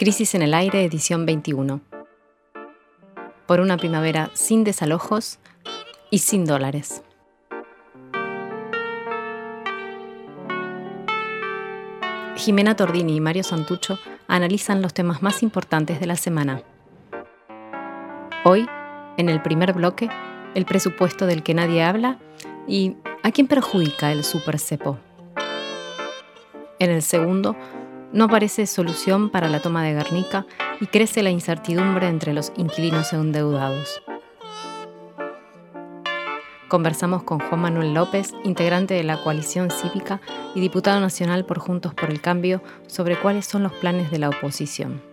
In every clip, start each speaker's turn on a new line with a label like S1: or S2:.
S1: Crisis en el Aire, edición 21. Por una primavera sin desalojos y sin dólares. Jimena Tordini y Mario Santucho analizan los temas más importantes de la semana. Hoy, en el primer bloque, el presupuesto del que nadie habla y a quién perjudica el super cepo. En el segundo, no aparece solución para la toma de Guernica y crece la incertidumbre entre los inquilinos endeudados. Conversamos con Juan Manuel López, integrante de la coalición cívica y diputado nacional por Juntos por el Cambio, sobre cuáles son los planes de la oposición.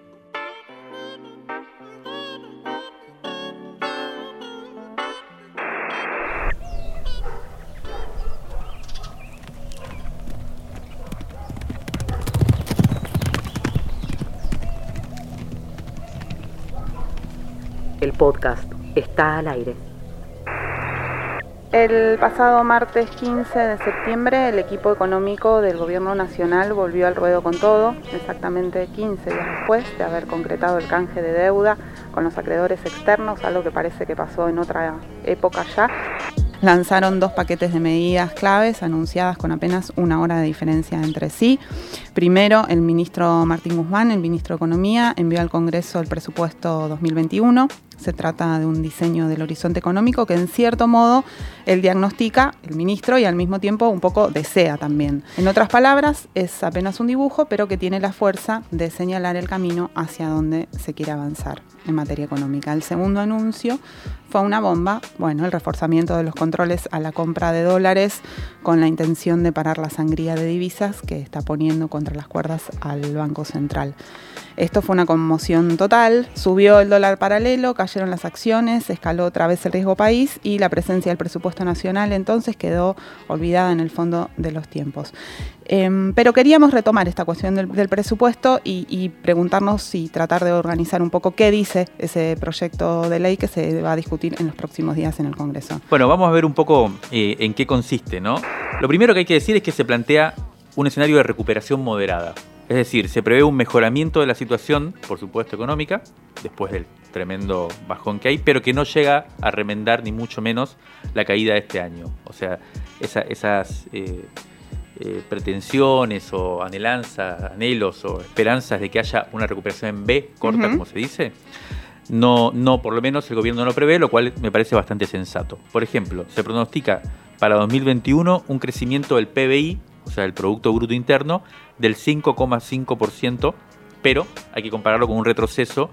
S2: Podcast está al aire.
S3: El pasado martes 15 de septiembre el equipo económico del Gobierno Nacional volvió al ruedo con todo, exactamente 15 días después de haber concretado el canje de deuda con los acreedores externos, algo que parece que pasó en otra época ya. Lanzaron dos paquetes de medidas claves anunciadas con apenas una hora de diferencia entre sí. Primero, el ministro Martín Guzmán, el ministro de Economía, envió al Congreso el presupuesto 2021 se trata de un diseño del horizonte económico que en cierto modo él diagnostica, el ministro, y al mismo tiempo un poco desea también. En otras palabras, es apenas un dibujo, pero que tiene la fuerza de señalar el camino hacia donde se quiere avanzar en materia económica. El segundo anuncio fue una bomba, bueno, el reforzamiento de los controles a la compra de dólares con la intención de parar la sangría de divisas que está poniendo contra las cuerdas al Banco Central. Esto fue una conmoción total, subió el dólar paralelo, cayeron las acciones, escaló otra vez el riesgo país y la presencia del presupuesto nacional entonces quedó olvidada en el fondo de los tiempos. Em, pero queríamos retomar esta cuestión del, presupuesto y, preguntarnos y tratar de organizar un poco qué dice ese proyecto de ley que se va a discutir en los próximos días en el Congreso.
S4: Bueno, vamos a ver un poco eh, en qué consiste, ¿no? Lo primero que hay que decir es que se plantea un escenario de recuperación moderada. Es decir, se prevé un mejoramiento de la situación, por supuesto económica, después del tremendo bajón que hay, pero que no llega a remendar ni mucho menos la caída de este año. O sea, esas eh, eh, pretensiones o anhelanzas, anhelos o esperanzas de que haya una recuperación en B, corta como se dice, no, no, por lo menos el gobierno no prevé, lo cual me parece bastante sensato. Por ejemplo, se pronostica para 2021 un crecimiento del PBI o sea, el Producto Bruto Interno, del 5,5%, pero hay que compararlo con un retroceso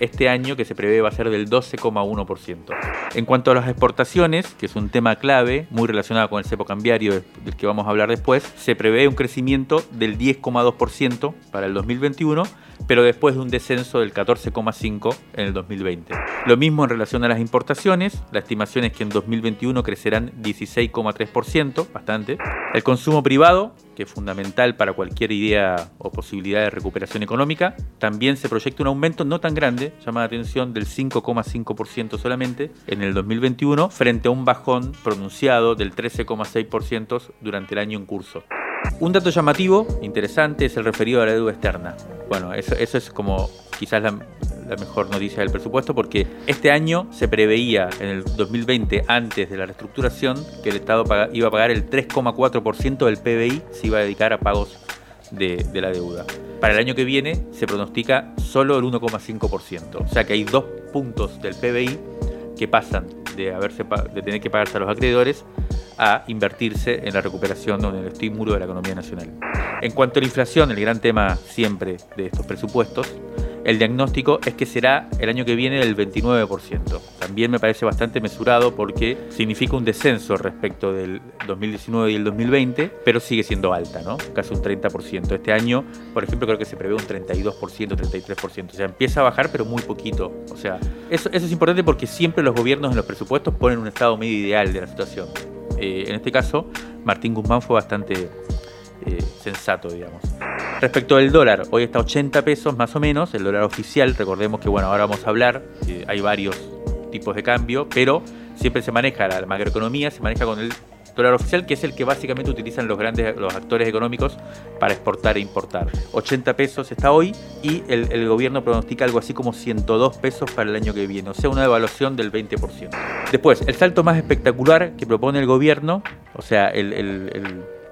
S4: este año que se prevé va a ser del 12,1%. En cuanto a las exportaciones, que es un tema clave, muy relacionado con el cepo cambiario del que vamos a hablar después, se prevé un crecimiento del 10,2% para el 2021 pero después de un descenso del 14,5% en el 2020. Lo mismo en relación a las importaciones, la estimación es que en 2021 crecerán 16,3%, bastante. El consumo privado, que es fundamental para cualquier idea o posibilidad de recuperación económica, también se proyecta un aumento no tan grande, llama la atención, del 5,5% solamente en el 2021, frente a un bajón pronunciado del 13,6% durante el año en curso. Un dato llamativo, interesante, es el referido a la deuda externa. Bueno, eso, es como quizás la, mejor noticia del presupuesto porque este año se preveía en el 2020, antes de la reestructuración, que el Estado iba a pagar el 3,4% del PBI, se iba a dedicar a pagos de, de, la deuda. Para el año que viene se pronostica solo el 1,5%. O sea que hay dos puntos del PBI que pasan de, tener que pagarse a los acreedores a invertirse en la recuperación o en el estímulo de la economía nacional. En cuanto a la inflación, el gran tema siempre de estos presupuestos, el diagnóstico es que será el año que viene del 29%. También me parece bastante mesurado porque significa un descenso respecto del 2019 y el 2020, pero sigue siendo alta, ¿no? Casi un 30%. Este año, por ejemplo, creo que se prevé un 32%, 33%. O sea, empieza a bajar, pero muy poquito. O sea, eso, eso es importante porque siempre los gobiernos en los presupuestos ponen un estado medio ideal de la situación. Eh, en este caso, Martín Guzmán fue bastante eh, sensato, digamos. Respecto del dólar, hoy está 80 pesos más o menos, el dólar oficial, recordemos que bueno, ahora vamos a hablar, hay varios tipos de cambio, pero siempre se maneja la macroeconomía, se maneja con el dólar oficial, que es el que básicamente utilizan los grandes los actores económicos para exportar e importar. 80 pesos está hoy y el, gobierno pronostica algo así como 102 pesos para el año que viene, o sea, una devaluación del 20%. Después, el salto más espectacular que propone el gobierno, o sea,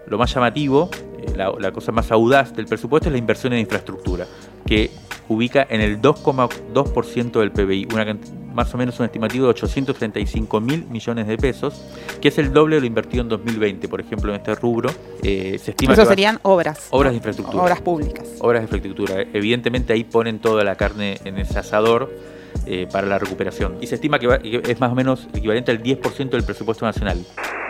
S4: lo más llamativo, eh, la, la cosa más audaz del presupuesto es la inversión en infraestructura, que ubica en el 2,2% del PBI, una, más o menos un estimativo de 835 mil millones de pesos, que es el doble de lo invertido en 2020, por ejemplo, en este rubro.
S3: Eh, se estima Eso serían obras.
S4: Obras de infraestructura.
S3: Obras públicas.
S4: Obras de infraestructura. Evidentemente ahí ponen toda la carne en ese asador. Eh, para la recuperación. Y se estima que, es más o menos equivalente al 10% del presupuesto nacional.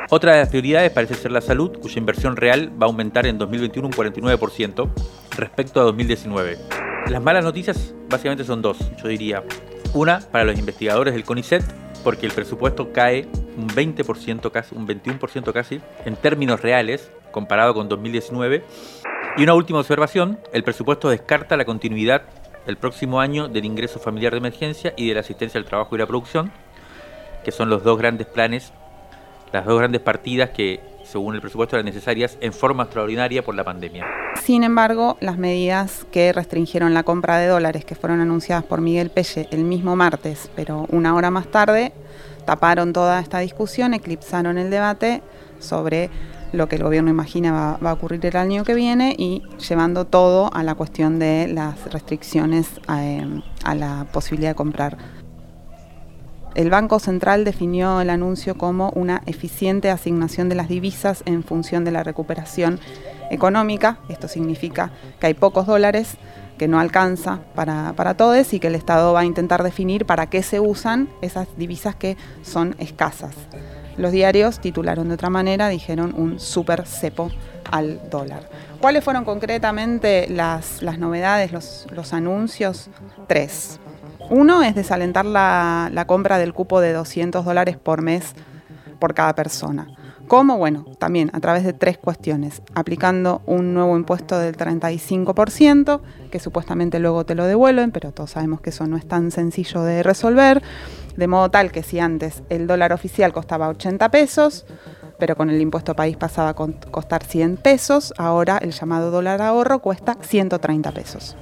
S4: Otra de las prioridades parece ser la salud, cuya inversión real va a aumentar en 2021 un 49% respecto a 2019. Las malas noticias básicamente son dos, yo diría. Una, para los investigadores del CONICET, porque el presupuesto cae un 20% casi, un 21% casi, en términos reales, comparado con 2019. Y una última observación, el presupuesto descarta la continuidad el próximo año del ingreso familiar de emergencia y de la asistencia al trabajo y la producción, que son los dos grandes planes, las dos grandes partidas que según el presupuesto, eran necesarias en forma extraordinaria por la pandemia.
S3: Sin embargo, las medidas que restringieron la compra de dólares, que fueron anunciadas por Miguel Pelle el mismo martes, pero una hora más tarde, taparon toda esta discusión, eclipsaron el debate sobre lo que el gobierno imagina va, a ocurrir el año que viene y llevando todo a la cuestión de las restricciones eh, a la posibilidad de comprar el Banco Central definió el anuncio como una eficiente asignación de las divisas en función de la recuperación económica. Esto significa que hay pocos dólares que no alcanza para, todos y que el Estado va a intentar definir para qué se usan esas divisas que son escasas. Los diarios titularon de otra manera, dijeron un super cepo al dólar. ¿Cuáles fueron concretamente las, novedades, los, los anuncios? Tres. Uno es desalentar la, compra del cupo de 200 dólares por mes por cada persona. ¿Cómo? Bueno, también a través de tres cuestiones. Aplicando un nuevo impuesto del 35%, que supuestamente luego te lo devuelven, pero todos sabemos que eso no es tan sencillo de resolver. De modo tal que si antes el dólar oficial costaba 80 pesos, pero con el impuesto país pasaba a costar 100 pesos, ahora el llamado dólar ahorro cuesta 130 pesos.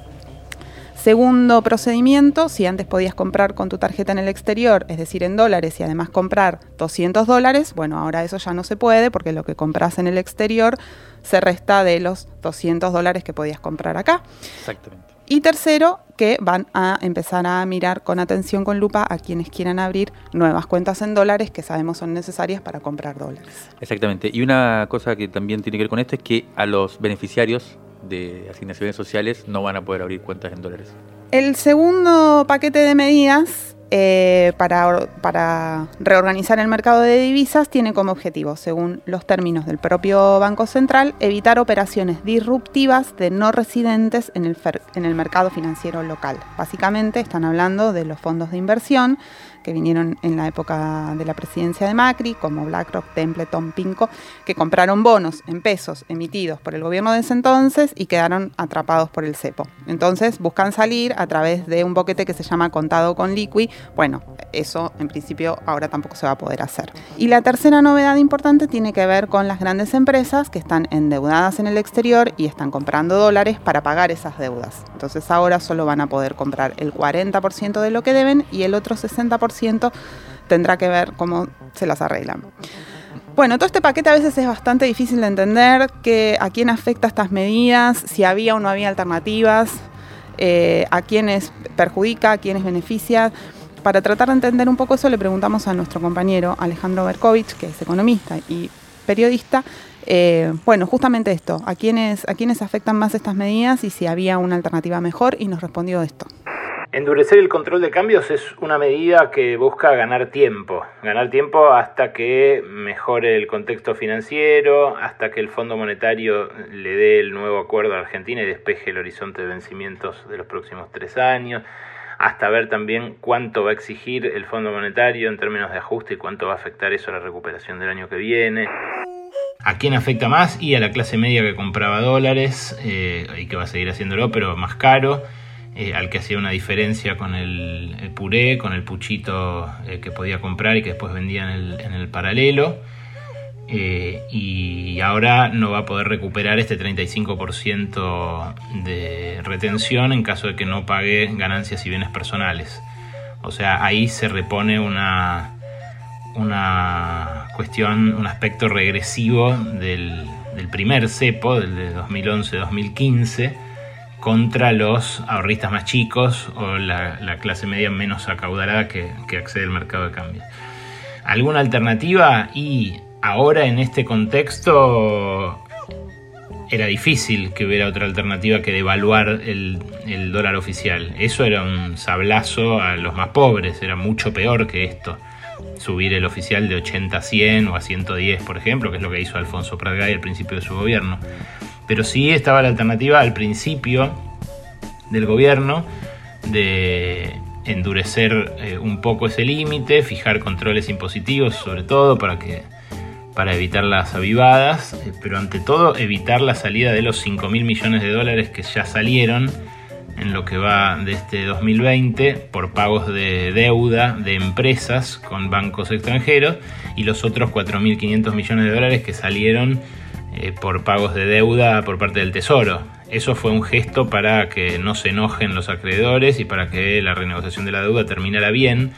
S3: Segundo procedimiento, si antes podías comprar con tu tarjeta en el exterior, es decir, en dólares y además comprar 200 dólares, bueno, ahora eso ya no se puede porque lo que compras en el exterior se resta de los 200 dólares que podías comprar acá.
S4: Exactamente.
S3: Y tercero, que van a empezar a mirar con atención, con lupa, a quienes quieran abrir nuevas cuentas en dólares que sabemos son necesarias para comprar dólares.
S4: Exactamente. Y una cosa que también tiene que ver con esto es que a los beneficiarios de asignaciones sociales no van a poder abrir cuentas en dólares.
S3: El segundo paquete de medidas eh, para, para, reorganizar el mercado de divisas tiene como objetivo, según los términos del propio Banco Central, evitar operaciones disruptivas de no residentes en el, en el mercado financiero local. Básicamente están hablando de los fondos de inversión que vinieron en la época de la presidencia de Macri, como BlackRock, Templeton, Pinco, que compraron bonos en pesos emitidos por el gobierno de ese entonces y quedaron atrapados por el cepo. Entonces buscan salir a través de un boquete que se llama contado con liqui. Bueno, eso en principio ahora tampoco se va a poder hacer. Y la tercera novedad importante tiene que ver con las grandes empresas que están endeudadas en el exterior y están comprando dólares para pagar esas deudas. Entonces ahora solo van a poder comprar el 40% de lo que deben y el otro 60% tendrá que ver cómo se las arreglan. Bueno, todo este paquete a veces es bastante difícil de entender, que, a quién afecta estas medidas, si había o no había alternativas, eh, a quiénes perjudica, a quiénes beneficia. Para tratar de entender un poco eso le preguntamos a nuestro compañero Alejandro Berkovich, que es economista y periodista, eh, bueno, justamente esto, ¿a quiénes, a quiénes afectan más estas medidas y si había una alternativa mejor, y nos respondió esto.
S5: Endurecer el control de cambios es una medida que busca ganar tiempo, ganar tiempo hasta que mejore el contexto financiero, hasta que el Fondo Monetario le dé el nuevo acuerdo a Argentina y despeje el horizonte de vencimientos de los próximos tres años, hasta ver también cuánto va a exigir el Fondo Monetario en términos de ajuste y cuánto va a afectar eso a la recuperación del año que viene. ¿A quién afecta más? Y a la clase media que compraba dólares eh, y que va a seguir haciéndolo, pero más caro eh, al que hacía una diferencia con el, puré, con el puchito eh, que podía comprar y que después vendía en el, paralelo. eh, y ahora no va a poder recuperar este 35% de retención en caso de que no pague ganancias y bienes personales. O sea, ahí se repone una, una cuestión, un aspecto regresivo del, primer cepo, del de 2011-2015, contra los ahorristas más chicos o la, clase media menos acaudalada que, accede al mercado de cambio. ¿Alguna alternativa? Y ahora en este contexto era difícil que hubiera otra alternativa que devaluar el, el, dólar oficial. Eso era un sablazo a los más pobres, era mucho peor que esto. Subir el oficial de 80 a 100 o a 110, por ejemplo, que es lo que hizo Alfonso Pratgay al principio de su gobierno. Pero sí estaba la alternativa al principio del gobierno de endurecer eh, un poco ese límite, fijar controles impositivos sobre todo para que para evitar las avivadas, eh, pero ante todo evitar la salida de los 5 mil millones de dólares que ya salieron en lo que va de este 2020 por pagos de deuda de empresas con bancos extranjeros y los otros 4.500 millones de dólares que salieron eh, por pagos de deuda por parte del Tesoro. Eso fue un gesto para que no se enojen los acreedores y para que la renegociación de la deuda terminara bien,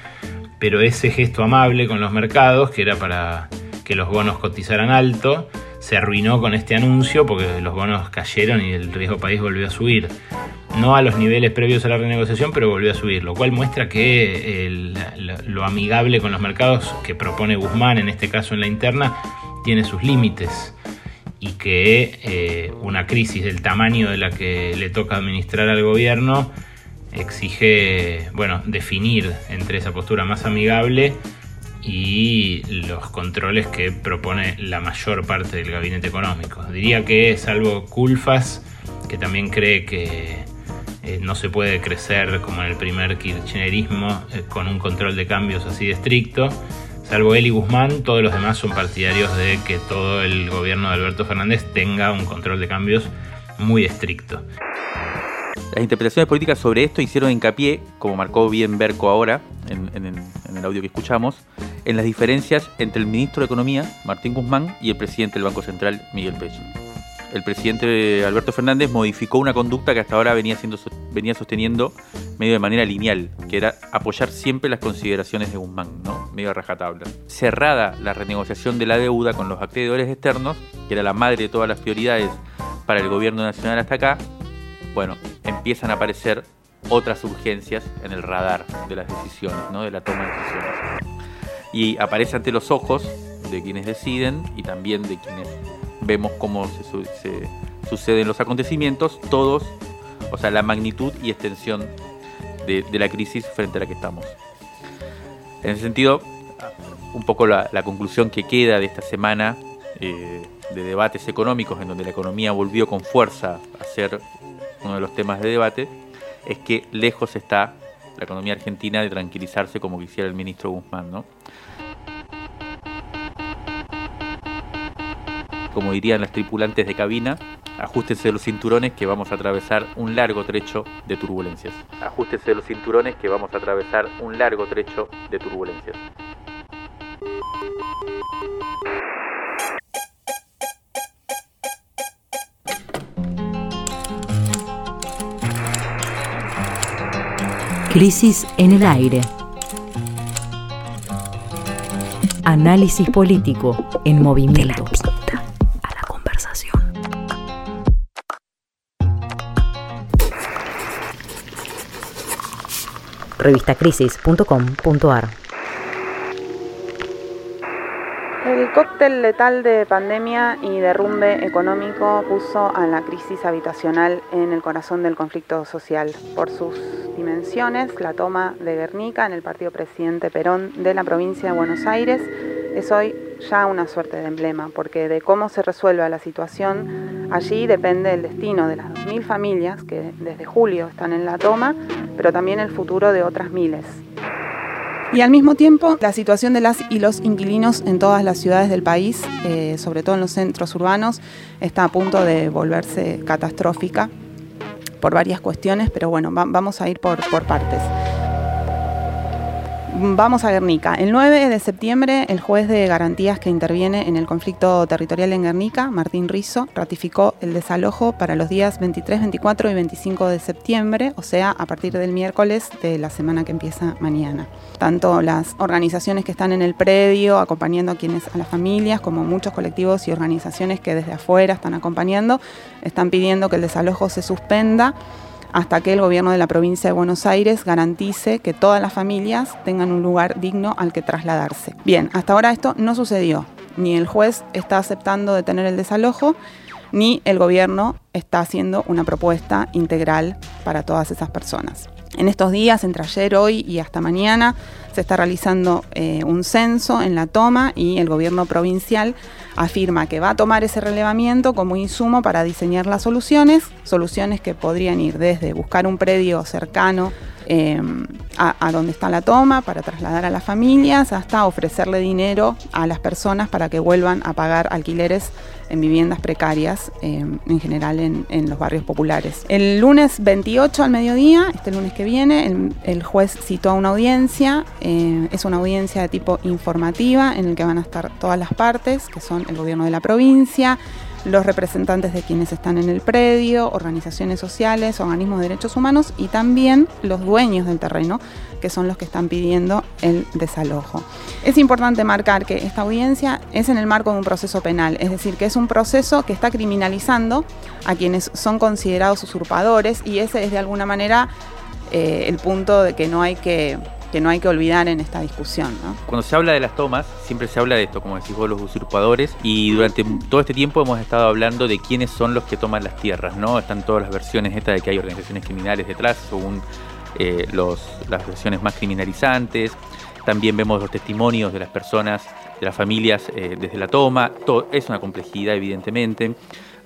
S5: pero ese gesto amable con los mercados, que era para que los bonos cotizaran alto, se arruinó con este anuncio porque los bonos cayeron y el riesgo país volvió a subir. No a los niveles previos a la renegociación, pero volvió a subir, lo cual muestra que lo amigable con los mercados que propone Guzmán, en este caso en la interna, tiene sus límites y que eh, una crisis del tamaño de la que le toca administrar al gobierno exige, bueno, definir entre esa postura más amigable y los controles que propone la mayor parte del gabinete económico. Diría que, salvo Culfas, que también cree que eh, no se puede crecer como en el primer kirchnerismo eh, con un control de cambios así de estricto, salvo él y Guzmán, todos los demás son partidarios de que todo el gobierno de Alberto Fernández tenga un control de cambios muy estricto.
S4: Las interpretaciones políticas sobre esto hicieron hincapié, como marcó bien Berco ahora, en, el, audio que escuchamos, en las diferencias entre el ministro de Economía, Martín Guzmán, y el presidente del Banco Central, Miguel Pech. El presidente Alberto Fernández modificó una conducta que hasta ahora venía, siendo, venía sosteniendo medio de manera lineal, que era apoyar siempre las consideraciones de Guzmán, ¿no? medio a rajatabla. Cerrada la renegociación de la deuda con los acreedores externos, que era la madre de todas las prioridades para el gobierno nacional hasta acá, bueno, empiezan a aparecer otras urgencias en el radar de las decisiones, ¿no? de la toma de decisiones. Y aparece ante los ojos de quienes deciden y también de quienes vemos cómo se, suceden los acontecimientos, todos, o sea, la magnitud y extensión de, la crisis frente a la que estamos. En ese sentido, un poco la, conclusión que queda de esta semana eh, de debates económicos, en donde la economía volvió con fuerza a ser uno de los temas de debate, es que lejos está la economía argentina de tranquilizarse como quisiera el ministro Guzmán, ¿no? Como dirían las tripulantes de cabina, ajustense los cinturones que vamos a atravesar un largo trecho de turbulencias. Ajustense los cinturones que vamos a atravesar un largo trecho de turbulencias.
S1: Crisis en el aire. Análisis político en movimiento.
S3: El cóctel letal de pandemia y derrumbe económico puso a la crisis habitacional en el corazón del conflicto social. Por sus dimensiones, la toma de Guernica en el partido presidente Perón de la provincia de Buenos Aires es hoy ya una suerte de emblema, porque de cómo se resuelva la situación allí depende el destino de las 2.000 familias que desde julio están en la toma, pero también el futuro de otras miles. Y al mismo tiempo, la situación de las y los inquilinos en todas las ciudades del país, eh, sobre todo en los centros urbanos, está a punto de volverse catastrófica por varias cuestiones, pero bueno, vamos a ir por, por partes. Vamos a Guernica. El 9 de septiembre, el juez de garantías que interviene en el conflicto territorial en Guernica, Martín Rizzo, ratificó el desalojo para los días 23, 24 y 25 de septiembre, o sea, a partir del miércoles de la semana que empieza mañana. Tanto las organizaciones que están en el predio acompañando a quienes a las familias, como muchos colectivos y organizaciones que desde afuera están acompañando, están pidiendo que el desalojo se suspenda hasta que el gobierno de la provincia de Buenos Aires garantice que todas las familias tengan un lugar digno al que trasladarse. Bien, hasta ahora esto no sucedió. Ni el juez está aceptando detener el desalojo, ni el gobierno está haciendo una propuesta integral para todas esas personas. En estos días, entre ayer, hoy y hasta mañana, se está realizando eh, un censo en la toma y el gobierno provincial afirma que va a tomar ese relevamiento como insumo para diseñar las soluciones, soluciones que podrían ir desde buscar un predio cercano eh, a, donde está la toma para trasladar a las familias hasta ofrecerle dinero a las personas para que vuelvan a pagar alquileres en viviendas precarias, eh, en general en, los barrios populares. El lunes 28 al mediodía, este lunes que viene, el, juez citó a una audiencia, eh, es una audiencia de tipo informativa en el que van a estar todas las partes, que son el gobierno de la provincia, los representantes de quienes están en el predio, organizaciones sociales, organismos de derechos humanos y también los dueños del terreno, que son los que están pidiendo el desalojo. Es importante marcar que esta audiencia es en el marco de un proceso penal, es decir, que es un proceso que está criminalizando a quienes son considerados usurpadores y ese es de alguna manera eh, el punto de que no hay que que no hay que olvidar en esta discusión.
S4: Cuando se habla de las tomas, siempre se habla de esto, como decís vos, los usurpadores, y durante todo este tiempo hemos estado hablando de quiénes son los que toman las tierras, ¿no? Están todas las versiones estas de que hay organizaciones criminales detrás, según eh, las versiones más criminalizantes. También vemos los testimonios de las personas, de las familias eh, desde la toma. Es una complejidad, evidentemente.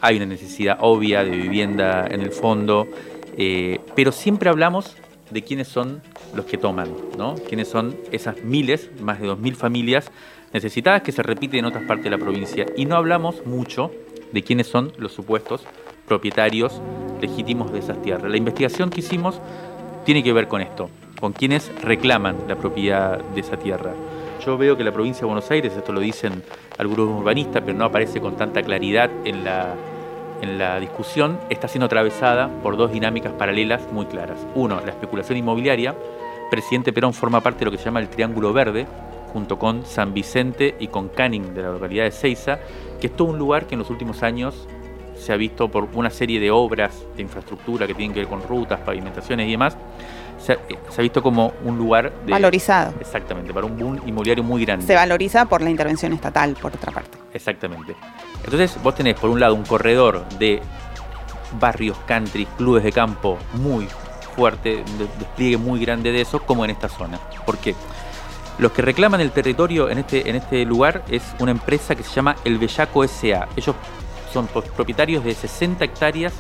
S4: Hay una necesidad obvia de vivienda en el fondo. Eh, pero siempre hablamos de quiénes son los que toman, ¿no? Quiénes son esas miles, más de 2.000 familias necesitadas que se repiten en otras partes de la provincia. Y no hablamos mucho de quiénes son los supuestos propietarios legítimos de esas tierras. La investigación que hicimos tiene que ver con esto, con quienes reclaman la propiedad de esa tierra. Yo veo que la provincia de Buenos Aires, esto lo dicen algunos urbanistas, pero no aparece con tanta claridad en la en la discusión está siendo atravesada por dos dinámicas paralelas muy claras. Uno, la especulación inmobiliaria. Presidente Perón forma parte de lo que se llama el Triángulo Verde, junto con San Vicente y con Canning de la localidad de Ceiza, que es todo un lugar que en los últimos años se ha visto por una serie de obras de infraestructura que tienen que ver con rutas, pavimentaciones y demás, se ha, visto como un lugar
S3: valorizado.
S4: Exactamente, para un boom inmobiliario muy grande.
S3: Se valoriza por la intervención estatal, por otra parte.
S4: Exactamente. Entonces vos tenés por un lado un corredor de barrios country, clubes de campo muy fuerte, despliegue muy grande de eso, como en esta zona. ¿Por qué? Los que reclaman el territorio en este, en este lugar es una empresa que se llama El Bellaco SA. Ellos son propietarios de 60 hectáreas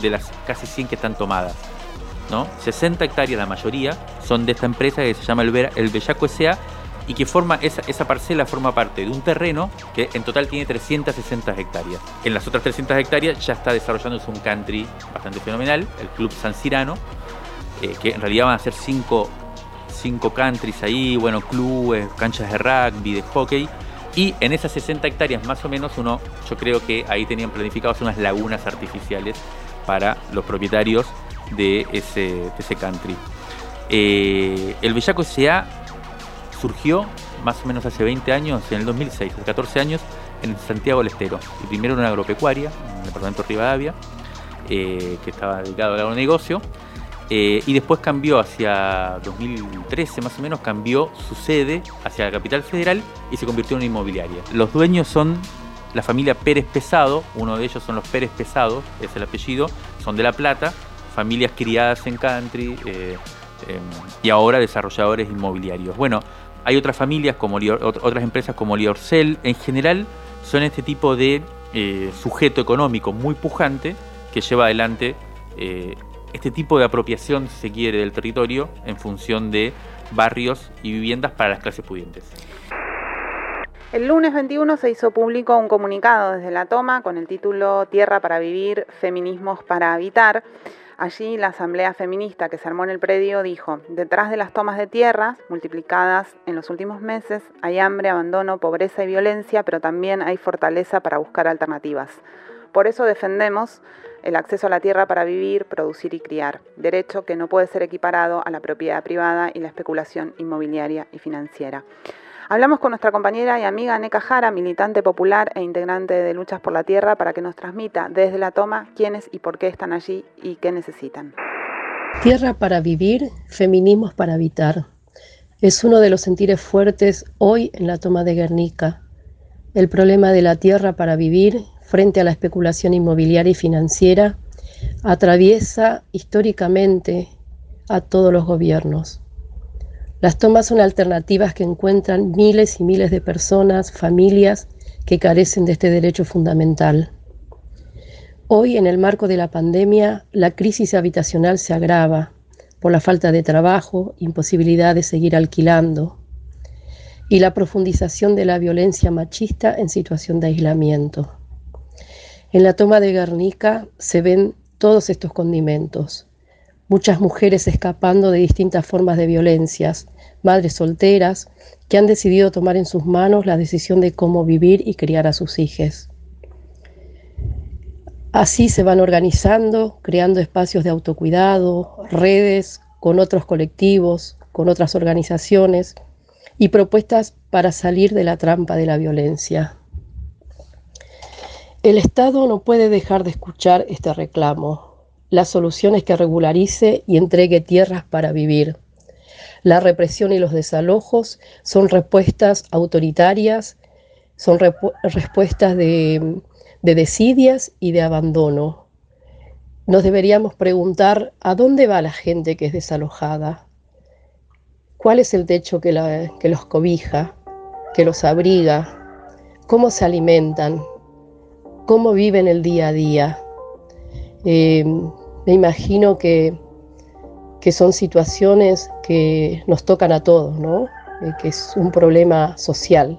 S4: de las casi 100 que están tomadas. ¿no? 60 hectáreas, la mayoría, son de esta empresa que se llama El, Bellaco S.A. y que forma esa, parcela forma parte de un terreno que en total tiene 360 hectáreas. En las otras 300 hectáreas ya está desarrollándose un country bastante fenomenal, el Club San Cirano, eh, que en realidad van a ser cinco, cinco countries ahí, bueno, clubes, canchas de rugby, de hockey. Y en esas 60 hectáreas más o menos uno, yo creo que ahí tenían planificadas unas lagunas artificiales para los propietarios de ese, ese country. Eh, el Bellaco S.A. surgió más o menos hace 20 años, en el 2006, hace 14 años, en Santiago del Estero. Primero era una agropecuaria, en el departamento de Rivadavia, eh, que estaba dedicado al agronegocio. Eh, y después cambió hacia 2013 más o menos, cambió su sede hacia la capital federal y se convirtió en una inmobiliaria. Los dueños son la familia Pérez Pesado, uno de ellos son los Pérez Pesado, es el apellido, son de La Plata, familias criadas en country eh, em, y ahora desarrolladores inmobiliarios. Bueno, hay otras familias, como otras empresas como Liorcel, en general son este tipo de eh, sujeto económico muy pujante que lleva adelante eh, este tipo de apropiación, si se quiere, del territorio en función de barrios y viviendas para las clases pudientes.
S3: El lunes 21 se hizo público un comunicado desde la toma con el título Tierra para Vivir, Feminismos para Habitar Allí la asamblea feminista que se armó en el predio dijo, detrás de las tomas de tierras multiplicadas en los últimos meses hay hambre, abandono, pobreza y violencia, pero también hay fortaleza para buscar alternativas. Por eso defendemos el acceso a la tierra para vivir, producir y criar, derecho que no puede ser equiparado a la propiedad privada y la especulación inmobiliaria y financiera. Hablamos con nuestra compañera y amiga Neca Jara, militante popular e integrante de Luchas por la Tierra, para que nos transmita desde la toma quiénes y por qué están allí y qué necesitan.
S6: Tierra para vivir, feminismos para habitar. Es uno de los sentires fuertes hoy en la toma de Guernica. El problema de la tierra para vivir frente a la especulación inmobiliaria y financiera atraviesa históricamente a todos los gobiernos. Las tomas son alternativas que encuentran miles y miles de personas, familias que carecen de este derecho fundamental. Hoy, en el marco de la pandemia, la crisis habitacional se agrava por la falta de trabajo, imposibilidad de seguir alquilando y la profundización de la violencia machista en situación de aislamiento. En la toma de Guernica se ven todos estos condimentos. Muchas mujeres escapando de distintas formas de violencias, madres solteras que han decidido tomar en sus manos la decisión de cómo vivir y criar a sus hijos. Así se van organizando, creando espacios de autocuidado, redes con otros colectivos, con otras organizaciones y propuestas para salir de la trampa de la violencia. El Estado no puede dejar de escuchar este reclamo. La solución es que regularice y entregue tierras para vivir la represión y los desalojos son respuestas autoritarias, son respuestas de, de desidias y de abandono. Nos deberíamos preguntar a dónde va la gente que es desalojada, cuál es el techo que, los cobija, que los abriga, cómo se alimentan, cómo viven el día a día. Eh, me imagino que que son situaciones que nos tocan a todos, ¿no? Eh, que es un problema social.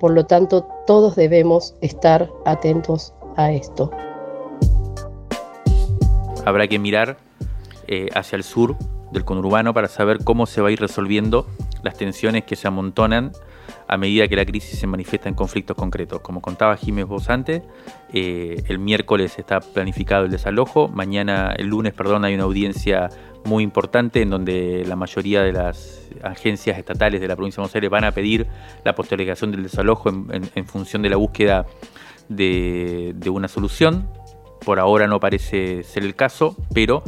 S6: Por lo tanto, todos debemos estar atentos a esto.
S4: Habrá que mirar eh, hacia el sur del conurbano para saber cómo se va a ir resolviendo las tensiones que se amontonan a medida que la crisis se manifiesta en conflictos concretos. Como contaba Jiménez vos antes, eh, el miércoles está planificado el desalojo, mañana, el lunes, perdón, hay una audiencia muy importante en donde la mayoría de las agencias estatales de la provincia de Buenos van a pedir la postergación del desalojo en, función de la búsqueda de, una solución. Por ahora no parece ser el caso, pero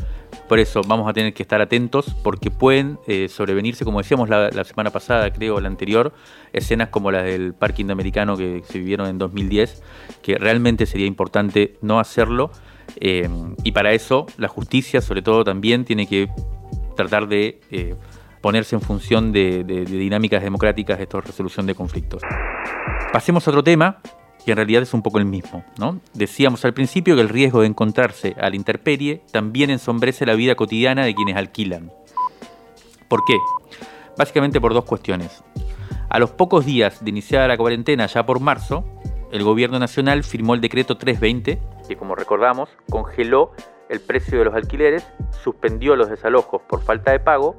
S4: por eso vamos a tener que estar atentos porque pueden eh, sobrevenirse, como decíamos la, semana pasada, creo, la anterior, escenas como las del parque indoamericano que se vivieron en 2010, que realmente sería importante no hacerlo eh, y para eso la justicia, sobre todo, también tiene que tratar de eh, ponerse en función de, dinámicas democráticas de esta resolución de conflictos. Pasemos a otro tema, que en realidad es un poco el mismo. ¿no? Decíamos al principio que el riesgo de encontrarse a la intemperie también ensombrece la vida cotidiana de quienes alquilan. ¿Por qué? Básicamente por dos cuestiones. A los pocos días de iniciada la cuarentena, ya por marzo, el gobierno nacional firmó el decreto 320, que como recordamos, congeló el precio de los alquileres, suspendió los desalojos por falta de pago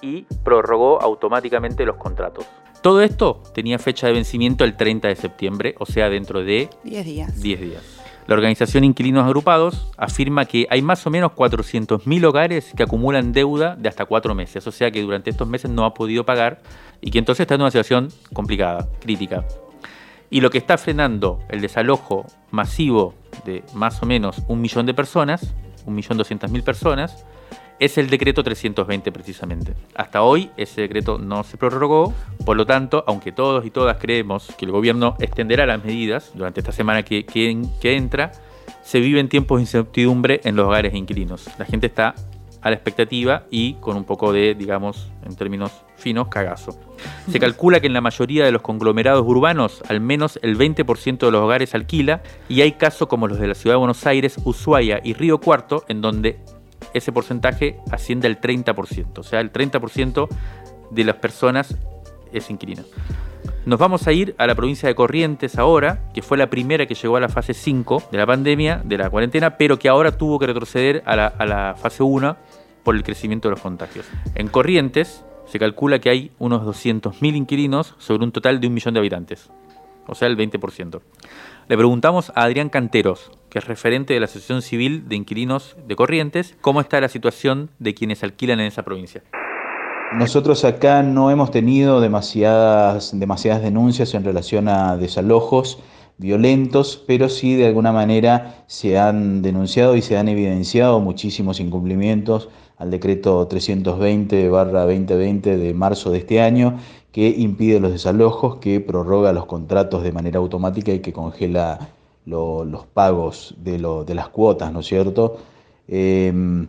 S4: y prorrogó automáticamente los contratos. Todo esto tenía fecha de vencimiento el 30 de septiembre, o sea, dentro de
S3: 10 días.
S4: 10 días. La organización Inquilinos Agrupados afirma que hay más o menos 400.000 hogares que acumulan deuda de hasta 4 meses, o sea que durante estos meses no ha podido pagar y que entonces está en una situación complicada, crítica. Y lo que está frenando el desalojo masivo de más o menos un millón de personas, un millón doscientas mil personas, es el decreto 320 precisamente. Hasta hoy ese decreto no se prorrogó, por lo tanto, aunque todos y todas creemos que el gobierno extenderá las medidas durante esta semana que, que, entra, se viven tiempos de incertidumbre en los hogares inquilinos. La gente está a la expectativa y con un poco de, digamos, en términos finos, cagazo. Se calcula que en la mayoría de los conglomerados urbanos al menos el 20% de los hogares alquila y hay casos como los de la ciudad de Buenos Aires, Ushuaia y Río Cuarto en donde ese porcentaje asciende al 30%, o sea, el 30% de las personas ese inquilino. Nos vamos a ir a la provincia de Corrientes ahora, que fue la primera que llegó a la fase 5 de la pandemia, de la cuarentena, pero que ahora tuvo que retroceder a la, a la fase 1 por el crecimiento de los contagios. En Corrientes se calcula que hay unos 200.000 inquilinos sobre un total de un millón de habitantes, o sea, el 20%. Le preguntamos a Adrián Canteros, que es referente de la Asociación Civil de Inquilinos de Corrientes, cómo está la situación de quienes alquilan en esa provincia.
S7: Nosotros acá no hemos tenido demasiadas, demasiadas denuncias en relación a desalojos violentos, pero sí de alguna manera se han denunciado y se han evidenciado muchísimos incumplimientos al decreto 320-2020 de marzo de este año, que impide los desalojos, que prorroga los contratos de manera automática y que congela los pagos de, de, las cuotas, ¿no es cierto? Em,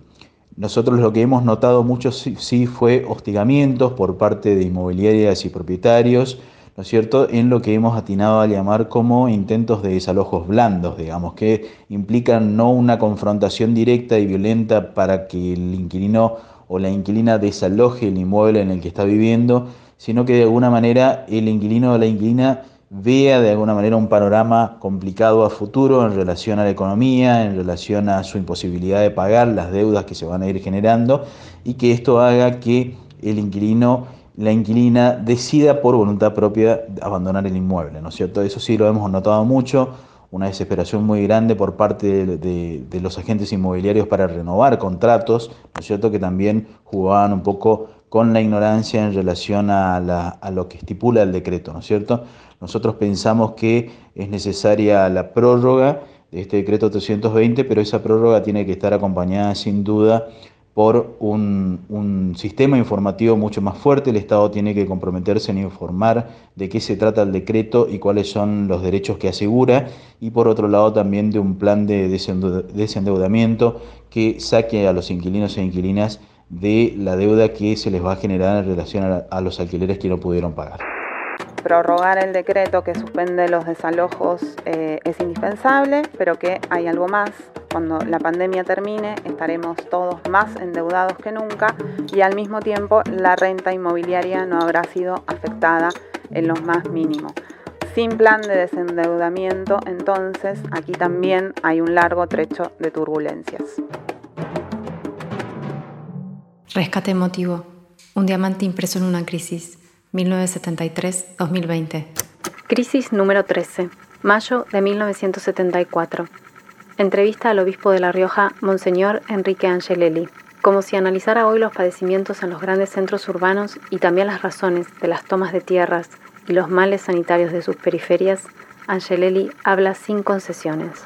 S7: nosotros lo que hemos notado mucho sí, fue hostigamientos por parte de inmobiliarias y propietarios, ¿no es cierto?, en lo que hemos atinado a llamar como intentos de desalojos blandos, digamos, que implican no una confrontación directa y violenta para que el inquilino o la inquilina desaloje el inmueble en el que está viviendo, sino que de alguna manera el inquilino o la inquilina vea de alguna manera un panorama complicado a futuro en relación a la economía, en relación a su imposibilidad de pagar las deudas que se van a ir generando y que esto haga que el inquilino, la inquilina decida por voluntad propia abandonar el inmueble, ¿no es cierto? Eso sí lo hemos notado mucho, una desesperación muy grande por parte de, los agentes inmobiliarios para renovar contratos, ¿no es cierto? Que también jugaban un poco con la ignorancia en relación a, a lo que estipula el decreto, ¿no es cierto? Nosotros pensamos que es necesaria la prórroga de este decreto 320, pero esa prórroga tiene que estar acompañada sin duda por un, sistema informativo mucho más fuerte. El Estado tiene que comprometerse en informar de qué se trata el decreto y cuáles son los derechos que asegura. Y por otro lado también de un plan de desendeudamiento que saque a los inquilinos e inquilinas de la deuda que se les va a generar en relación a los alquileres que no pudieron pagar
S3: prorrogar el decreto que suspende los desalojos eh, es indispensable, pero que hay algo más. Cuando la pandemia termine estaremos todos más endeudados que nunca y al mismo tiempo la renta inmobiliaria no habrá sido afectada en lo más mínimo. Sin plan de desendeudamiento, entonces aquí también hay un largo trecho de turbulencias.
S1: Rescate emotivo. Un diamante impreso en una crisis. 1973-2020.
S8: Crisis número 13, mayo de 1974. Entrevista al obispo de La Rioja, Monseñor Enrique Angelelli. Como si analizara hoy los padecimientos en los grandes centros urbanos y también las razones de las tomas de tierras y los males sanitarios de sus periferias, Angelelli habla sin concesiones.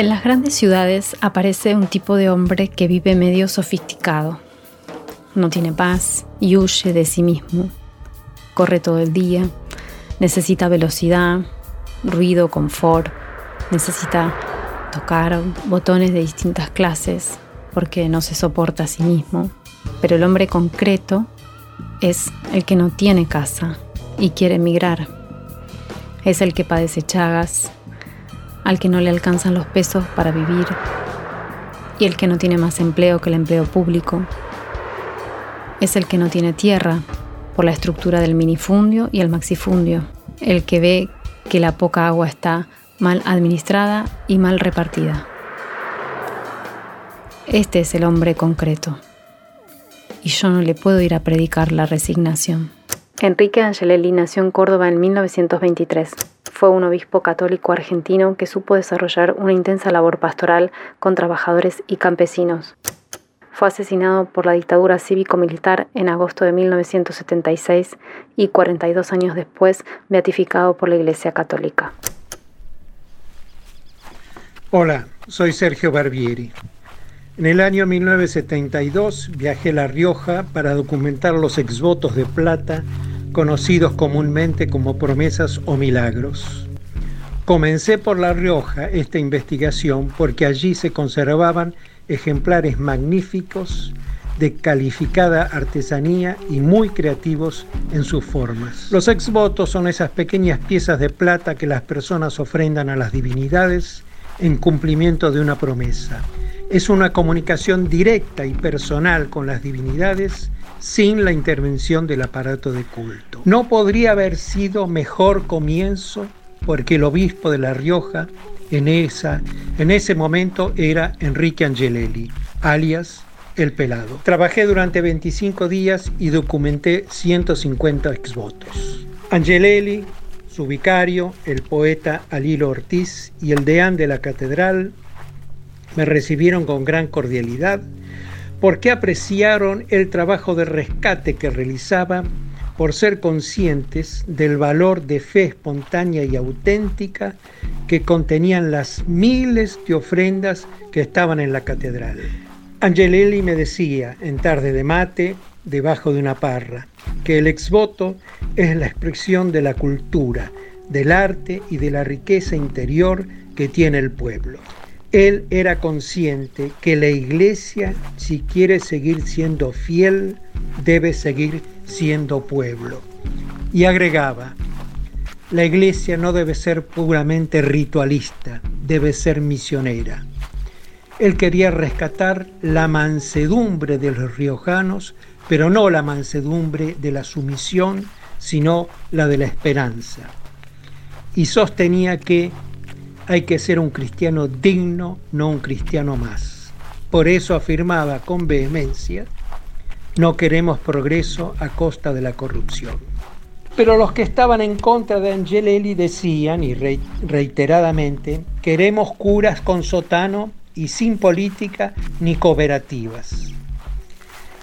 S1: En las grandes ciudades aparece un tipo de hombre que vive medio sofisticado. No tiene paz y huye de sí mismo. Corre todo el día, necesita velocidad, ruido, confort, necesita tocar botones de distintas clases porque no se soporta a sí mismo. Pero el hombre concreto es el que no tiene casa y quiere emigrar. Es el que padece chagas, al que no le alcanzan los pesos para vivir y el que no tiene más empleo que el empleo público. Es el que no tiene tierra por la estructura del minifundio y el maxifundio, el que ve que la poca agua está mal administrada y mal repartida. Este es el hombre concreto. Y yo no le puedo ir a predicar la resignación.
S8: Enrique Angelelli nació en Córdoba en 1923. Fue un obispo católico argentino que supo desarrollar una intensa labor pastoral con trabajadores y campesinos. Fue asesinado por la dictadura cívico-militar en agosto de 1976 y 42 años después beatificado por la Iglesia Católica.
S9: Hola, soy Sergio Barbieri. En el año 1972 viajé a La Rioja para documentar los exvotos de plata conocidos comúnmente como promesas o milagros. Comencé por La Rioja esta investigación porque allí se conservaban ejemplares magníficos de calificada artesanía y muy creativos en sus formas. Los exvotos son esas pequeñas piezas de plata que las personas ofrendan a las divinidades en cumplimiento de una promesa, es una comunicación directa y personal con las divinidades sin la intervención del aparato de culto. No podría haber sido mejor comienzo porque el obispo de La Rioja en, esa, en ese momento era Enrique Angelelli, alias El Pelado. Trabajé durante 25 días y documenté 150 exvotos. Angelelli, su vicario, el poeta Alilo Ortiz y el deán de la catedral me recibieron con gran cordialidad porque apreciaron el trabajo de rescate que realizaba por ser conscientes del valor de fe espontánea y auténtica que contenían las miles de ofrendas que estaban en la catedral. Angelelli me decía en tarde de mate, debajo de una parra, que el exvoto es la expresión de la cultura, del arte y de la riqueza interior que tiene el pueblo. Él era consciente que la iglesia, si quiere seguir siendo fiel, debe seguir siendo pueblo. Y agregaba, la iglesia no debe ser puramente ritualista, debe ser misionera. Él quería rescatar la mansedumbre de los riojanos, pero no la mansedumbre de la sumisión, sino la de la esperanza. Y sostenía que hay que ser un cristiano digno, no un cristiano más. Por eso afirmaba con vehemencia, no queremos progreso a costa de la corrupción. Pero los que estaban en contra de Angelelli decían, y reiteradamente, queremos curas con sotano y sin política ni cooperativas.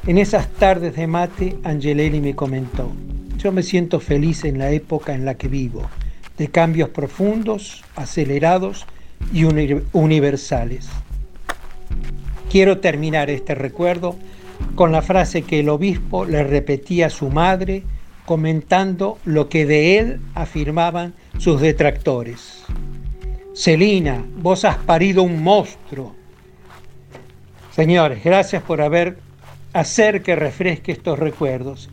S9: En esas tardes de mate, Angelelli me comentó, yo me siento feliz en la época en la que vivo de cambios profundos, acelerados y universales. Quiero terminar este recuerdo con la frase que el obispo le repetía a su madre comentando lo que de él afirmaban sus detractores. Celina, vos has parido un monstruo. Señores, gracias por haber hacer que refresque estos recuerdos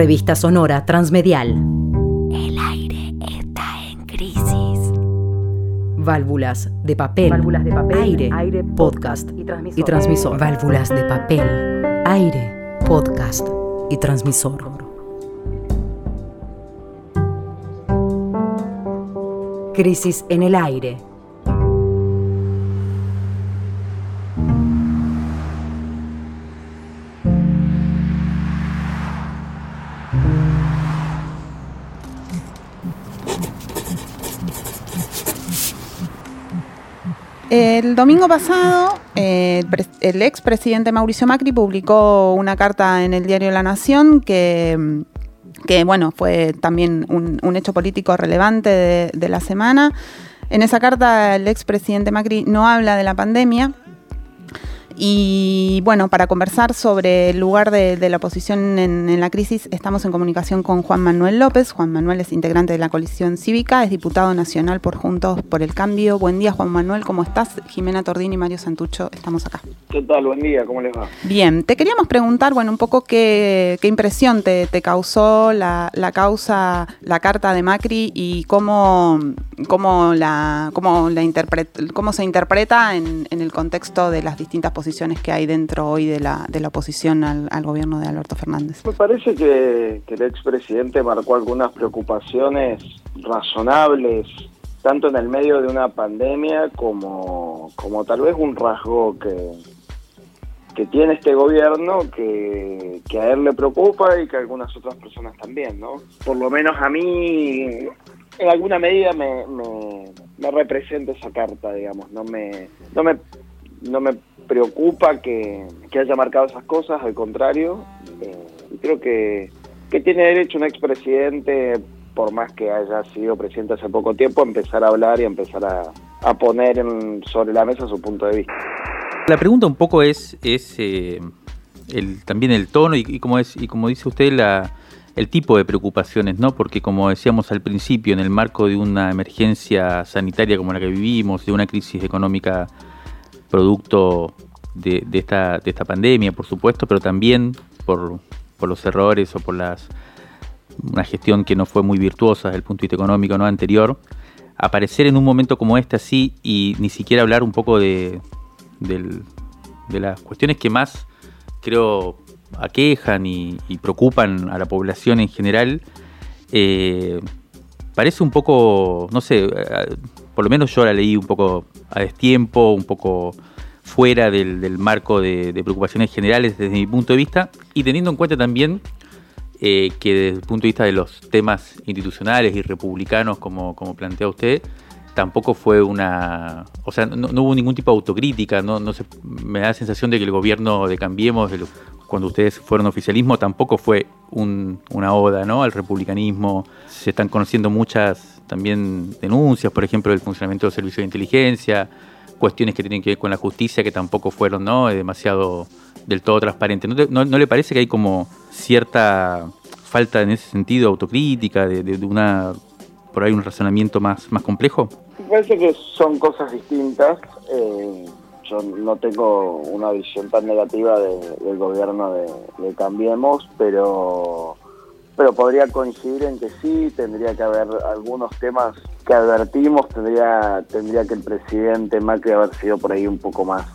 S1: Revista Sonora Transmedial. El aire está en crisis. Válvulas de papel. Válvulas de papel. Aire. podcast y transmisor. y transmisor. Válvulas de papel. Aire. Podcast y transmisor. Crisis en el aire
S3: El domingo pasado, eh, el expresidente Mauricio Macri publicó una carta en el diario La Nación que, bueno, fue también un, hecho político relevante de, de la semana. En esa carta, el expresidente Macri no habla de la pandemia, y bueno, para conversar sobre el lugar de, la oposición en, la crisis, estamos en comunicación con Juan Manuel López. Juan Manuel es integrante de la coalición cívica, es diputado nacional por Juntos por el Cambio. Buen día, Juan Manuel, ¿cómo estás? Jimena Tordini y Mario Santucho, estamos acá.
S10: ¿Qué tal? Buen día, ¿cómo les va?
S3: Bien, te queríamos preguntar, bueno, un poco qué, impresión te, causó la, causa, la carta de Macri y cómo, cómo, la, cómo, la cómo se interpreta en, en el contexto de las distintas posiciones que hay dentro hoy de la, de la oposición al, gobierno de Alberto Fernández?
S10: Me parece que, el expresidente marcó algunas preocupaciones razonables, tanto en el medio de una pandemia como, como tal vez un rasgo que, que tiene este gobierno que, que, a él le preocupa y que a algunas otras personas también, ¿no? Por lo menos a mí, en alguna medida me, me, me representa esa carta, digamos, no me, no me, no me preocupa que, haya marcado esas cosas, al contrario, eh, creo que, tiene derecho un expresidente, por más que haya sido presidente hace poco tiempo, a empezar a hablar y a empezar a, poner sobre la mesa su punto de vista.
S4: La pregunta un poco es, es eh, el, también el tono y, como es y como dice usted el tipo de preocupaciones, ¿no? Porque como decíamos al principio, en el marco de una emergencia sanitaria como la que vivimos, de una crisis económica producto de, esta, de esta pandemia, por supuesto, pero también por, los errores o por las una gestión que no fue muy virtuosa desde el punto de vista económico no anterior, aparecer en un momento como este así y ni siquiera hablar un poco de, de las cuestiones que más creo aquejan y, preocupan a la población en general, eh, parece un poco, no sé, eh, por lo menos yo la leí un poco a destiempo, un poco fuera del, marco de, preocupaciones generales desde mi punto de vista y teniendo en cuenta también eh, que desde el punto de vista de los temas institucionales y republicanos, como, plantea usted, tampoco fue una. O sea, no, hubo ningún tipo de autocrítica. No, no se, me da la sensación de que el gobierno de Cambiemos, cuando ustedes fueron oficialismo, tampoco fue una oda ¿no? al republicanismo. Se están conociendo muchas también denuncias, por ejemplo, del funcionamiento del servicio de inteligencia, cuestiones que tienen que ver con la justicia que tampoco fueron ¿no? demasiado del todo transparentes. ¿No, ¿No, le parece que hay como cierta falta en ese sentido autocrítica, de, de una por ahí un razonamiento más, más complejo?
S10: Me parece que son cosas distintas. Eh, yo no tengo una visión tan negativa del gobierno de, Cambiemos, pero pero podría coincidir en que sí, tendría que haber algunos temas que advertimos, tendría, tendría que el presidente Macri haber sido por ahí un poco más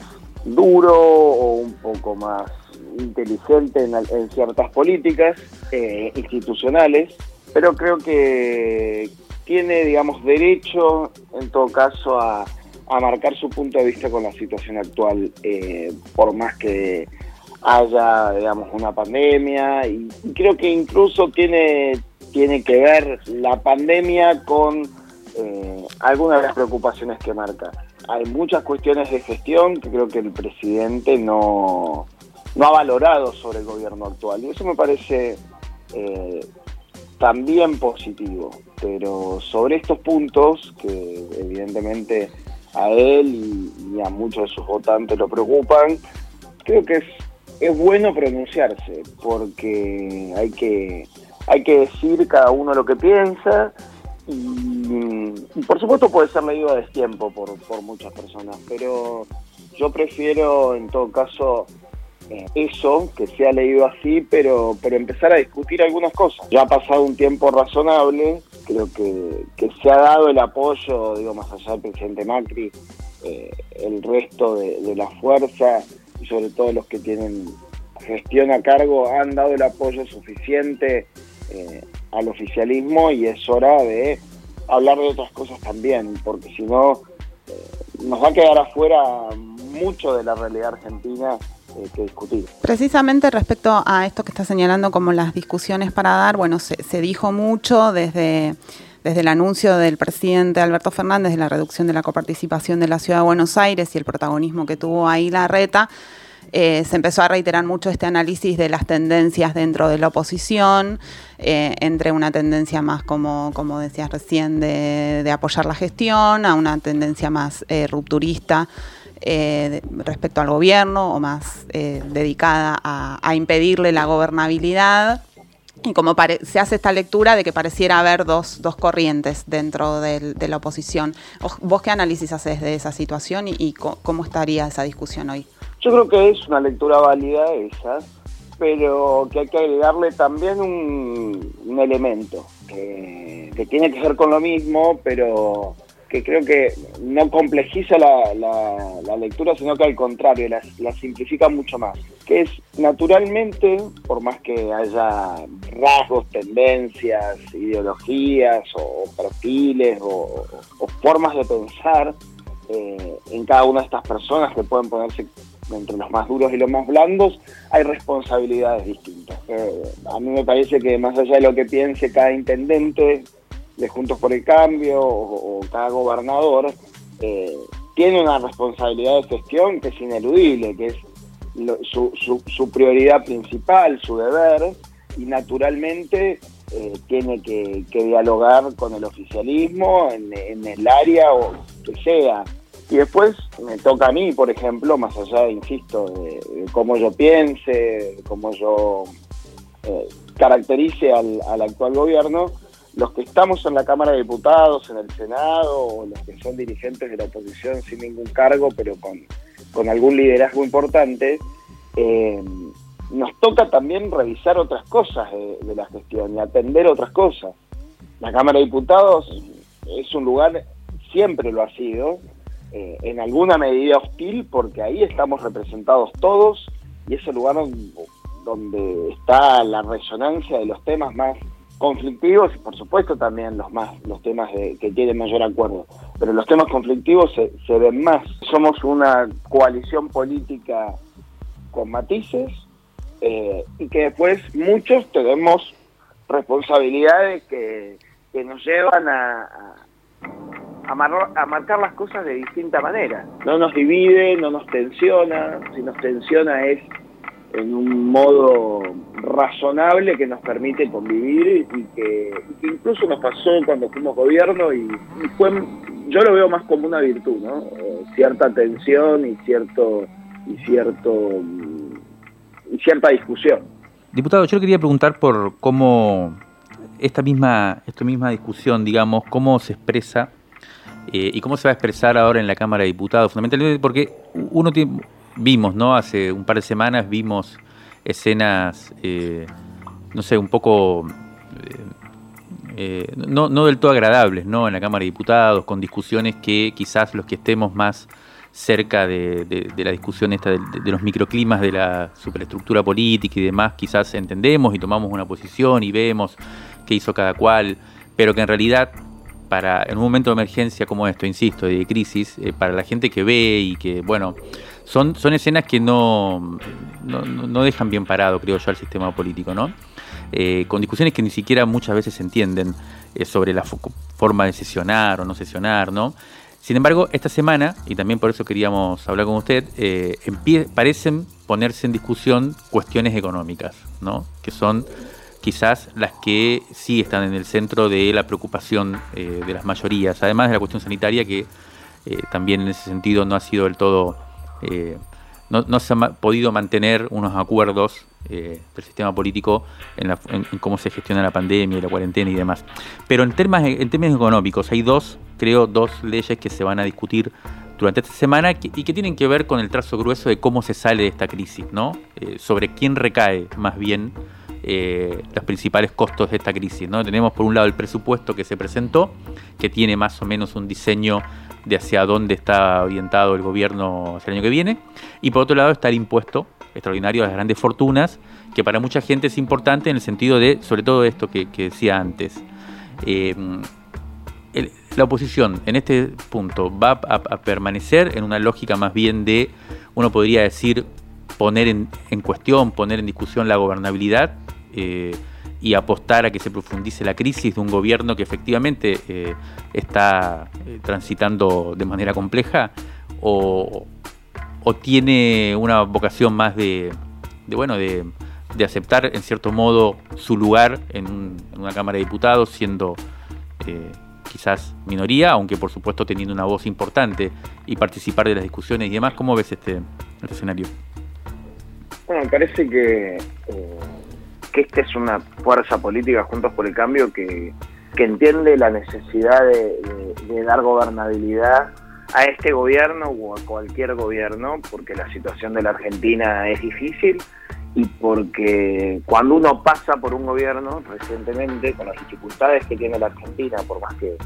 S10: duro o un poco más inteligente en, ciertas políticas eh, institucionales, pero creo que, tiene, digamos, derecho, en todo caso, a, marcar su punto de vista con la situación actual, eh, por más que haya, digamos, una pandemia. Y, creo que incluso tiene, tiene que ver la pandemia con eh, algunas de las preocupaciones que marca. Hay muchas cuestiones de gestión que creo que el presidente no, no ha valorado sobre el gobierno actual. Y eso me parece eh, también positivo, pero sobre estos puntos que evidentemente a él y, a muchos de sus votantes lo preocupan, creo que es, es bueno pronunciarse porque hay que, hay que decir cada uno lo que piensa y, por supuesto puede ser leído a destiempo por, por muchas personas, pero yo prefiero en todo caso eh, eso, que se ha leído así, pero, pero empezar a discutir algunas cosas. Ya ha pasado un tiempo razonable, creo que, se ha dado el apoyo, digo, más allá del presidente Macri, eh, el resto de, la fuerza y sobre todo los que tienen gestión a cargo han dado el apoyo suficiente eh, al oficialismo y es hora de hablar de otras cosas también, porque si no nos va a quedar afuera mucho de la realidad argentina eh, que discutir.
S3: Precisamente respecto a esto que está señalando como las discusiones para dar, bueno, se, dijo mucho desde desde el anuncio del presidente Alberto Fernández de la reducción de la coparticipación de la Ciudad de Buenos Aires y el protagonismo que tuvo ahí la reta, eh, se empezó a reiterar mucho este análisis de las tendencias dentro de la oposición, eh, entre una tendencia más, como, como decías recién, de, apoyar la gestión, a una tendencia más rupturista eh, respecto al gobierno o más dedicada a, impedirle la gobernabilidad. Y como se hace esta lectura de que pareciera haber dos, dos corrientes dentro de la oposición. ¿Vos qué análisis haces de esa situación y, cómo estaría esa discusión hoy?
S10: Yo creo que es una lectura válida esa, pero que hay que agregarle también un, elemento que, que, tiene que ver con lo mismo, pero que creo que no complejiza la, la, lectura, sino que al contrario, la, la, simplifica mucho más. Que es naturalmente, por más que haya rasgos, tendencias, ideologías o, perfiles o, formas de pensar eh, en cada una de estas personas que pueden ponerse entre los más duros y los más blandos, hay responsabilidades distintas. Eh, a mí me parece que más allá de lo que piense cada intendente, de Juntos por el Cambio o, cada gobernador eh, tiene una responsabilidad de gestión que es ineludible, que es su, prioridad principal, su deber, y naturalmente eh, tiene que, dialogar con el oficialismo en, el área o que sea. Y después me toca a mí, por ejemplo, más allá, insisto, de, cómo yo piense, cómo yo eh, caracterice al, actual gobierno, los que estamos en la Cámara de Diputados, en el Senado, o los que son dirigentes de la oposición sin ningún cargo, pero con, con algún liderazgo importante, eh, nos toca también revisar otras cosas de, la gestión y atender otras cosas. La Cámara de Diputados es un lugar, siempre lo ha sido, eh, en alguna medida hostil, porque ahí estamos representados todos y es el lugar donde, está la resonancia de los temas más conflictivos por supuesto también los más los temas que tienen mayor acuerdo. Pero los temas conflictivos se, se ven más. Somos una coalición política con matices eh, y que después muchos tenemos responsabilidades que, nos llevan a, a, marcar las cosas de distinta manera. No nos divide, no nos tensiona, si nos tensiona es en un modo razonable que nos permite convivir y que, incluso nos pasó cuando fuimos gobierno y, fue yo lo veo más como una virtud, ¿no? Eh, cierta tensión y cierto y cierto cierta discusión.
S4: Diputado, yo le quería preguntar por cómo esta misma, esta misma discusión, digamos, cómo se expresa eh, y cómo se va a expresar ahora en la Cámara de Diputados, fundamentalmente porque uno vimos, ¿no? Hace un par de semanas vimos escenas, eh, no sé, un poco... Eh, no, no del todo agradables, ¿no? En la Cámara de Diputados, con discusiones que quizás los que estemos más cerca de, la discusión esta de, los microclimas de la superestructura política y demás, quizás entendemos y tomamos una posición y vemos qué hizo cada cual, pero que en realidad para en un momento de emergencia como esto, insisto, de crisis, eh, para la gente que ve y que, bueno, son, son escenas que no, no, dejan bien parado, creo yo, al sistema político, ¿no? Eh, con discusiones que ni siquiera muchas veces se entienden eh, sobre la forma de sesionar o no sesionar, ¿no? Sin embargo, esta semana, y también por eso queríamos hablar con usted, eh, parecen ponerse en discusión cuestiones económicas, ¿no? que son quizás las que sí están en el centro de la preocupación eh, de las mayorías, además de la cuestión sanitaria que también en ese sentido no ha sido del todo, no, se ha podido mantener unos acuerdos del sistema político en, cómo se gestiona la pandemia y la cuarentena y demás. Pero en, en términos económicos hay dos creo, dos leyes que se van a discutir durante esta semana y que tienen que ver con el trazo grueso de cómo se sale de esta crisis, ¿no? Eh, sobre quién recae más bien eh, los principales costos de esta crisis, ¿no? Tenemos por un lado el presupuesto que se presentó, que tiene más o menos un diseño de hacia dónde está orientado el gobierno el año que viene, y por otro lado está el impuesto extraordinario a las grandes fortunas, que para mucha gente es importante en el sentido de, sobre todo esto que, decía antes, eh, la oposición en este punto va a, permanecer en una lógica más bien de, uno podría decir, poner en, cuestión, poner en discusión la gobernabilidad eh, y apostar a que se profundice la crisis de un gobierno que efectivamente eh, está eh, transitando de manera compleja o, tiene una vocación más de, bueno, de, aceptar en cierto modo su lugar en, una Cámara de Diputados siendo quizás minoría, aunque por supuesto teniendo una voz importante y participar de las discusiones y demás. ¿Cómo ves este, este escenario?
S10: Bueno, me parece que, eh, que esta es una fuerza política Juntos por el Cambio que, entiende la necesidad de, dar gobernabilidad a este gobierno o a cualquier gobierno, porque la situación de la Argentina es difícil y porque cuando uno pasa por un gobierno recientemente, con las dificultades que tiene la Argentina, por más que,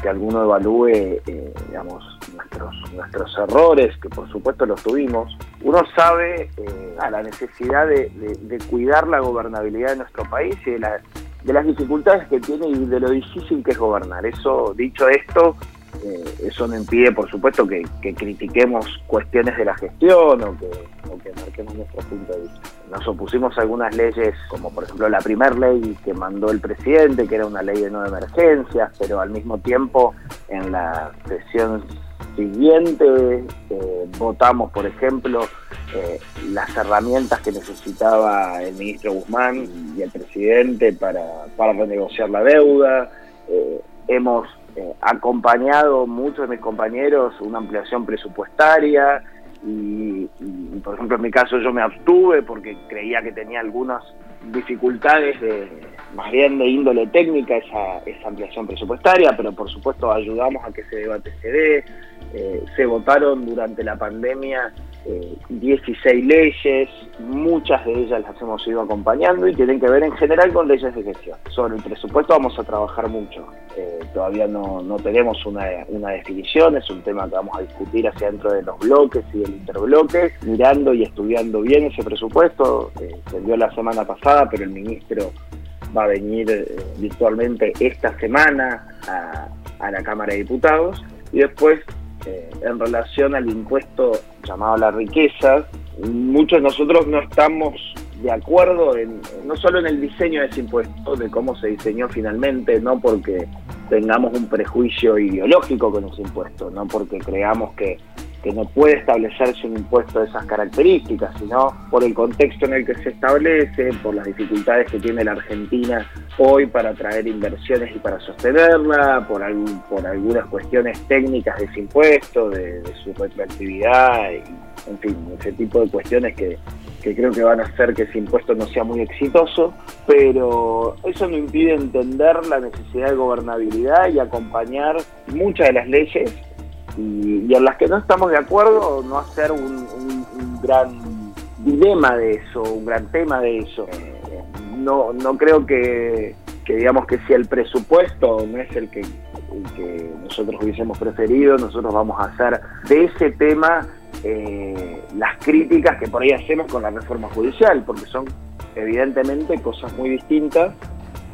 S10: que alguno evalúe eh, digamos, nuestros, nuestros errores, que por supuesto los tuvimos, uno sabe eh, a la necesidad de, de, cuidar la gobernabilidad de nuestro país y de, la, de las dificultades que tiene y de lo difícil que es gobernar. Eso, dicho esto, eh, eso no impide, por supuesto, que, critiquemos cuestiones de la gestión o que, marquemos nuestro punto de vista. Nos opusimos a algunas leyes, como por ejemplo la primera ley que mandó el presidente, que era una ley de no emergencias, pero al mismo tiempo en la sesión siguiente eh, votamos, por ejemplo, eh, las herramientas que necesitaba el ministro Guzmán y el presidente para, para renegociar la deuda. hemos eh, acompañado muchos de mis compañeros una ampliación presupuestaria y, por ejemplo en mi caso yo me abstuve porque creía que tenía algunos dificultades de, más bien de índole técnica esa, esa ampliación presupuestaria, pero por supuesto ayudamos a que ese debate se dé. Eh, se votaron durante la pandemia 16 eh, leyes, muchas de ellas las hemos ido acompañando y tienen que ver en general con leyes de gestión. Sobre el presupuesto vamos a trabajar mucho. Eh, todavía no, no tenemos una, una, definición, es un tema que vamos a discutir hacia dentro de los bloques y del interbloque, mirando y estudiando bien ese presupuesto. se dio la semana pasada, pero el ministro va a venir virtualmente esta semana a, a la Cámara de Diputados y después eh, en relación al impuesto llamado la riqueza, muchos de nosotros no estamos de acuerdo en, no solo en el diseño de ese impuesto, de cómo se diseñó finalmente, no porque tengamos un prejuicio ideológico con ese impuesto, no porque creamos que que no puede establecerse un impuesto de esas características, sino por el contexto en el que se establece, por las dificultades que tiene la Argentina hoy para traer inversiones y para sostenerla, por, por algunas cuestiones técnicas de ese impuesto, de, su retroactividad, y, en fin, ese tipo de cuestiones que, que creo que van a hacer que ese impuesto no sea muy exitoso, pero eso no impide entender la necesidad de gobernabilidad y acompañar muchas de las leyes y, en las que no estamos de acuerdo, no hacer un, gran dilema de eso, un gran tema de eso. No, no creo que, digamos que si el presupuesto no es el que, que nosotros hubiésemos preferido, nosotros vamos a hacer de ese tema eh, las críticas que por ahí hacemos con la reforma judicial, porque son evidentemente cosas muy distintas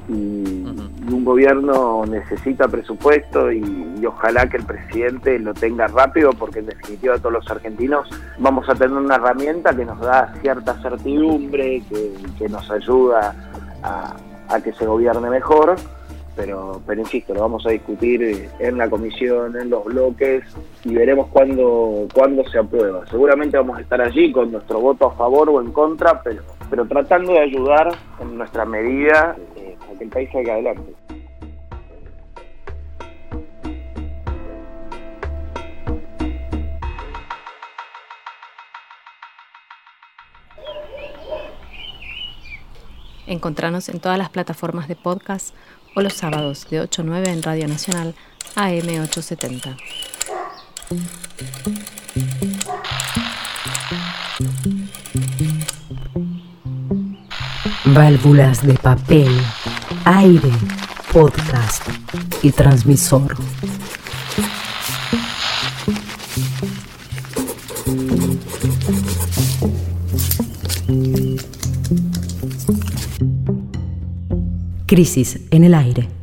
S10: y, un gobierno necesita presupuesto y, ojalá que el presidente lo tenga rápido porque en definitiva todos los argentinos vamos a tener una herramienta que nos da cierta certidumbre, que, nos ayuda a, que se gobierne mejor. Pero, pero insisto, lo vamos a discutir en la comisión, en los bloques y veremos cuándo, cuándo se aprueba. Seguramente vamos a estar allí con nuestro voto a favor o en contra, pero, pero tratando de ayudar en nuestra medida que el país salga adelante.
S1: Encontranos en todas las plataformas de podcast o los sábados de 8 a 9 en Radio Nacional AM870.
S11: Válvulas de papel aire, podcast y transmisor. Crisis en el aire.